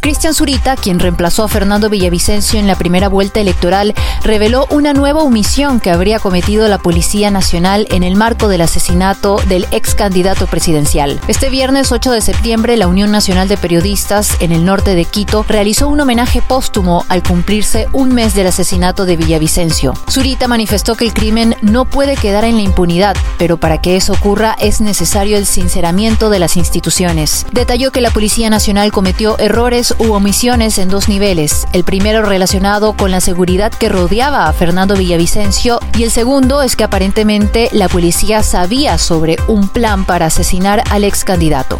Cristian Zurita, quien reemplazó a Fernando Villavicencio en la primera vuelta electoral, reveló una nueva omisión que habría cometido la Policía Nacional en el marco del asesinato del ex candidato presidencial. Este viernes 8 de septiembre, la Unión Nacional de Periodistas en el norte de Quito realizó un homenaje póstumo al cumplirse un mes del asesinato de Villavicencio. Zurita manifestó que el crimen no puede quedar en la impunidad, pero para que eso ocurra es necesario el sinceramiento de las instituciones. Detalló que la Policía Nacional cometió errores u omisiones en dos niveles. El primero relacionado con la seguridad que rodeaba a Fernando Villavicencio y el segundo es que aparentemente la policía sabía sobre un plan para asesinar al ex candidato.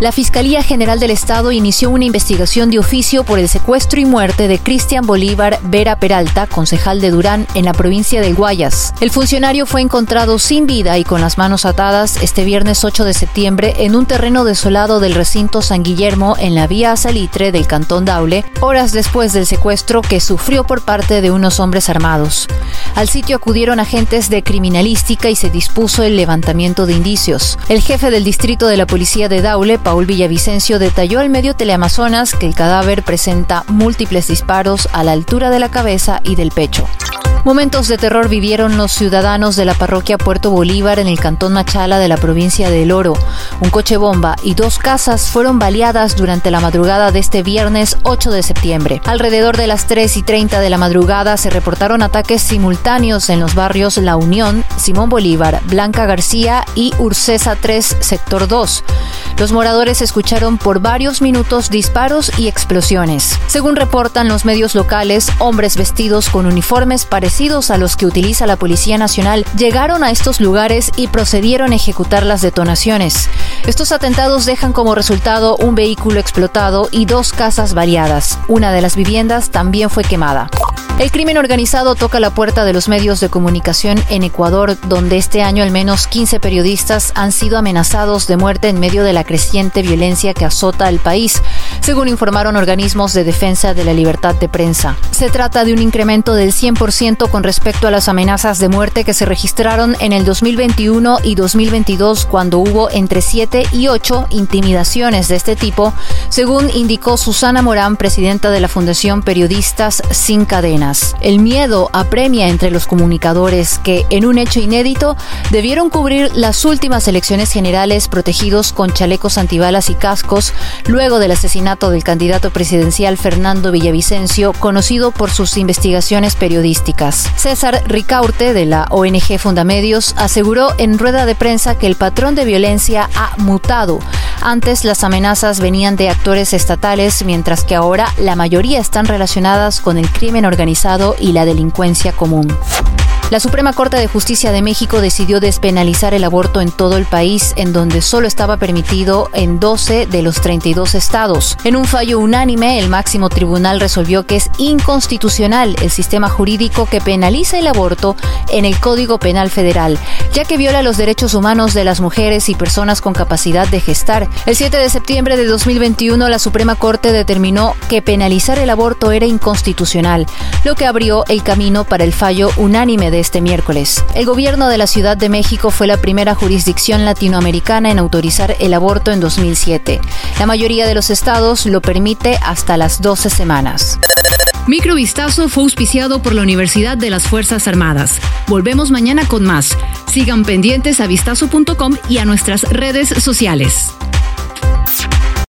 La Fiscalía General del Estado inició una investigación de oficio por el secuestro y muerte de Cristian Bolívar Vera Peralta, concejal de Durán, en la provincia del Guayas. El funcionario fue encontrado sin vida y con las manos atadas este viernes 8 de septiembre en un terreno desolado del recinto San Guillermo en la vía Salitre del Cantón Daule, horas después del secuestro que sufrió por parte de unos hombres armados. Al sitio acudieron agentes de criminalística y se dispuso el levantamiento de indicios. El jefe del distrito de la policía de Daule, Paul Villavicencio detalló al medio Teleamazonas que el cadáver presenta múltiples disparos a la altura de la cabeza y del pecho. Momentos de terror vivieron los ciudadanos de la parroquia Puerto Bolívar en el cantón Machala de la provincia del Oro. Un coche bomba y dos casas fueron baleadas durante la madrugada de este viernes 8 de septiembre. Alrededor de las 3 y 30 de la madrugada se reportaron ataques simultáneos en los barrios La Unión, Simón Bolívar, Blanca García y Ursesa 3, sector 2. Los moradores escucharon por varios minutos disparos y explosiones. Según reportan los medios locales, hombres vestidos con uniformes parecidos a los que utiliza la Policía Nacional llegaron a estos lugares y procedieron a ejecutar las detonaciones. Estos atentados dejan como resultado un vehículo explotado y dos casas variadas. Una de las viviendas también fue quemada. El crimen organizado toca la puerta de los medios de comunicación en Ecuador, donde este año al menos 15 periodistas han sido amenazados de muerte en medio de la creciente violencia que azota al país, según informaron organismos de defensa de la libertad de prensa. Se trata de un incremento del 100% con respecto a las amenazas de muerte que se registraron en el 2021 y 2022 cuando hubo entre 7 y 8 intimidaciones de este tipo, según indicó Susana Morán, presidenta de la Fundación Periodistas Sin Cadena. El miedo apremia entre los comunicadores que, en un hecho inédito, debieron cubrir las últimas elecciones generales protegidos con chalecos antibalas y cascos luego del asesinato del candidato presidencial Fernando Villavicencio, conocido por sus investigaciones periodísticas. César Ricaurte, de la ONG Fundamedios, aseguró en rueda de prensa que el patrón de violencia ha mutado. Antes las amenazas venían de actores estatales, mientras que ahora la mayoría están relacionadas con el crimen organizado y la delincuencia común. La Suprema Corte de Justicia de México decidió despenalizar el aborto en todo el país, en donde solo estaba permitido en 12 de los 32 estados. En un fallo unánime, el máximo tribunal resolvió que es inconstitucional el sistema jurídico que penaliza el aborto en el Código Penal Federal, ya que viola los derechos humanos de las mujeres y personas con capacidad de gestar. El 7 de septiembre de 2021, la Suprema Corte determinó que penalizar el aborto era inconstitucional, lo que abrió el camino para el fallo unánime de este miércoles. El gobierno de la Ciudad de México fue la primera jurisdicción latinoamericana en autorizar el aborto en 2007. La mayoría de los estados lo permite hasta las 12 semanas. Microvistazo fue auspiciado por la Universidad de las Fuerzas Armadas. Volvemos mañana con más. Sigan pendientes a vistazo.com y a nuestras redes sociales.